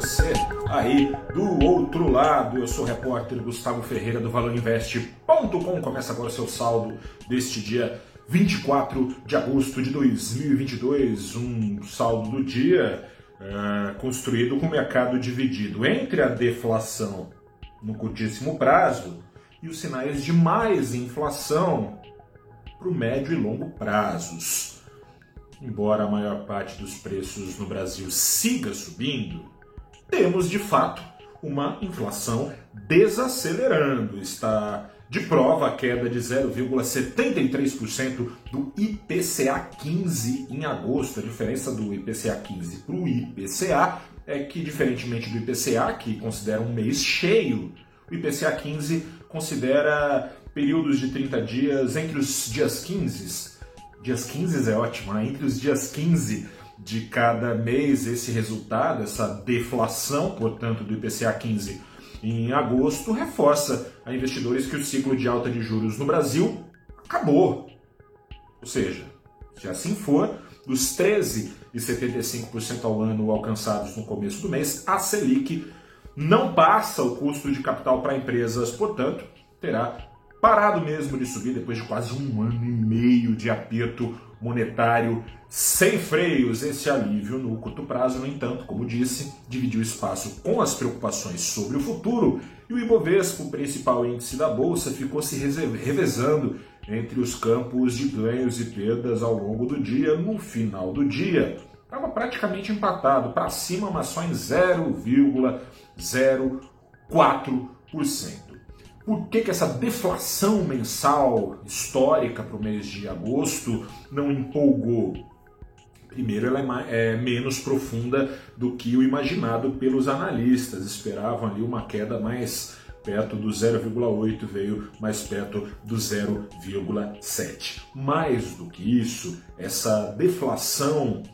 você aí do outro lado. Eu sou o repórter Gustavo Ferreira do ValorInvest.com. Começa agora o seu saldo deste dia 24 de agosto de 2022. Um saldo do dia é, construído com o mercado dividido entre a deflação no curtíssimo prazo e os sinais de mais inflação para o médio e longo prazos. Embora a maior parte dos preços no Brasil siga subindo, temos de fato uma inflação desacelerando. Está de prova a queda de 0,73% do IPCA 15 em agosto. A diferença do IPCA 15 para o IPCA é que, diferentemente do IPCA, que considera um mês cheio, o IPCA 15 considera períodos de 30 dias entre os dias 15 dias 15 é ótimo, né? Entre os dias 15 de cada mês, esse resultado, essa deflação, portanto, do IPCA 15 em agosto, reforça a investidores que o ciclo de alta de juros no Brasil acabou. Ou seja, se assim for, dos 13,75% ao ano alcançados no começo do mês, a Selic não passa o custo de capital para empresas, portanto, terá parado mesmo de subir depois de quase um ano e meio de aperto monetário sem freios. Esse alívio no curto prazo, no entanto, como disse, dividiu espaço com as preocupações sobre o futuro e o Ibovespa, o principal índice da bolsa, ficou se revezando entre os campos de ganhos e perdas ao longo do dia. No final do dia, estava praticamente empatado para cima, mas só em 0,04%. Por que, que essa deflação mensal histórica para o mês de agosto não empolgou? Primeiro, ela é, é menos profunda do que o imaginado pelos analistas. Esperavam ali uma queda mais perto do 0,8, veio mais perto do 0,7. Mais do que isso, essa deflação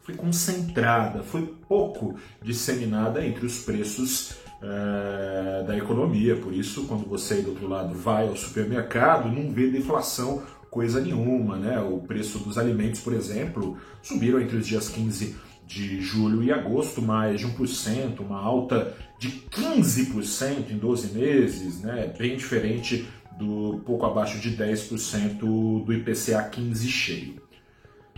foi concentrada, foi pouco disseminada entre os preços é, da economia. Por isso, quando você aí do outro lado vai ao supermercado, não vê deflação coisa nenhuma. Né? O preço dos alimentos, por exemplo, subiram entre os dias 15 de julho e agosto, mais de 1%, uma alta de 15% em 12 meses, né? bem diferente do pouco abaixo de 10% do IPCA 15 cheio.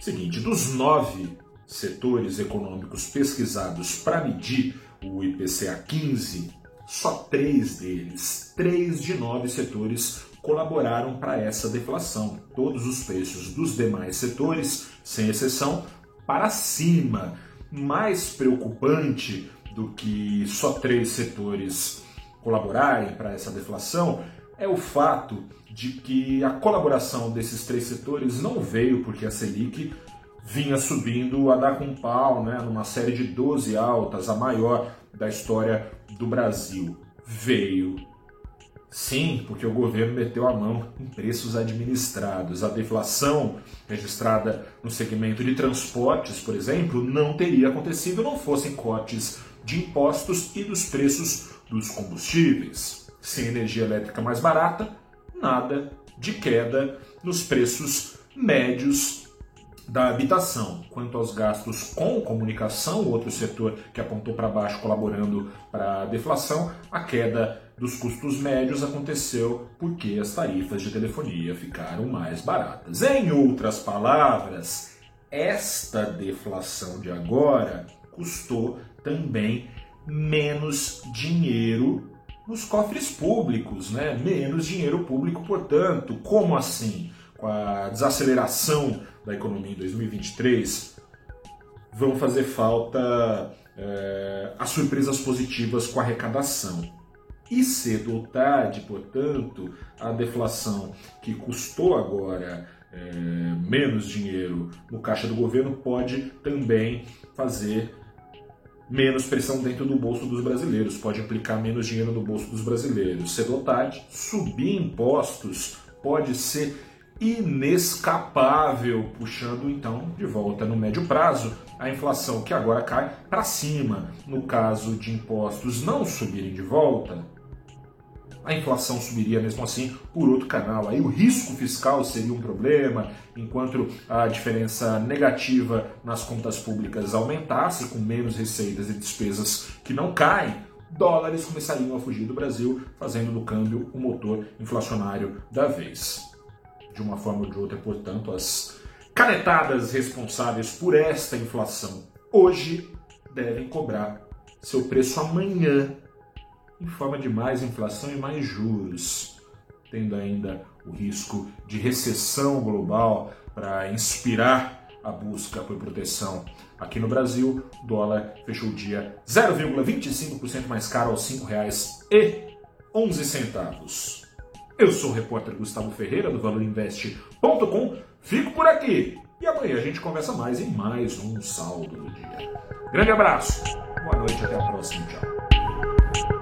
Seguinte, dos nove setores econômicos pesquisados para medir o IPCA 15, só três deles, três de nove setores, colaboraram para essa deflação. Todos os preços dos demais setores, sem exceção, para cima. Mais preocupante do que só três setores colaborarem para essa deflação é o fato de que a colaboração desses três setores não veio porque a Selic vinha subindo a dar com pau, né, numa série de 12 altas, a maior da história do Brasil. Veio. Sim, porque o governo meteu a mão em preços administrados. A deflação registrada no segmento de transportes, por exemplo, não teria acontecido não fossem cortes de impostos e dos preços dos combustíveis. Sem energia elétrica mais barata, nada de queda nos preços médios da habitação. Quanto aos gastos com comunicação, outro setor que apontou para baixo colaborando para a deflação, a queda dos custos médios aconteceu porque as tarifas de telefonia ficaram mais baratas. Em outras palavras, esta deflação de agora custou também menos dinheiro nos cofres públicos, né? Menos dinheiro público, portanto, como assim? Com a desaceleração da economia em 2023, vão fazer falta é, as surpresas positivas com a arrecadação. E cedo ou tarde, portanto, a deflação que custou agora é, menos dinheiro no caixa do governo pode também fazer menos pressão dentro do bolso dos brasileiros, pode implicar menos dinheiro no bolso dos brasileiros. Cedo ou tarde, subir impostos pode ser inescapável, puxando então de volta no médio prazo a inflação que agora cai para cima. No caso de impostos não subirem de volta, a inflação subiria mesmo assim por outro canal. Aí o risco fiscal seria um problema, enquanto a diferença negativa nas contas públicas aumentasse, com menos receitas e despesas que não caem, dólares começariam a fugir do Brasil, fazendo do câmbio o motor inflacionário da vez. De uma forma ou de outra, portanto, as canetadas responsáveis por esta inflação hoje devem cobrar seu preço amanhã em forma de mais inflação e mais juros, tendo ainda o risco de recessão global para inspirar a busca por proteção. Aqui no Brasil, o dólar fechou o dia 0,25% mais caro aos R$ 5,11. Eu sou o repórter Gustavo Ferreira do ValorInvest.com. Fico por aqui e amanhã a gente conversa mais em mais um saldo do dia. Grande abraço, boa noite, até a próxima, tchau.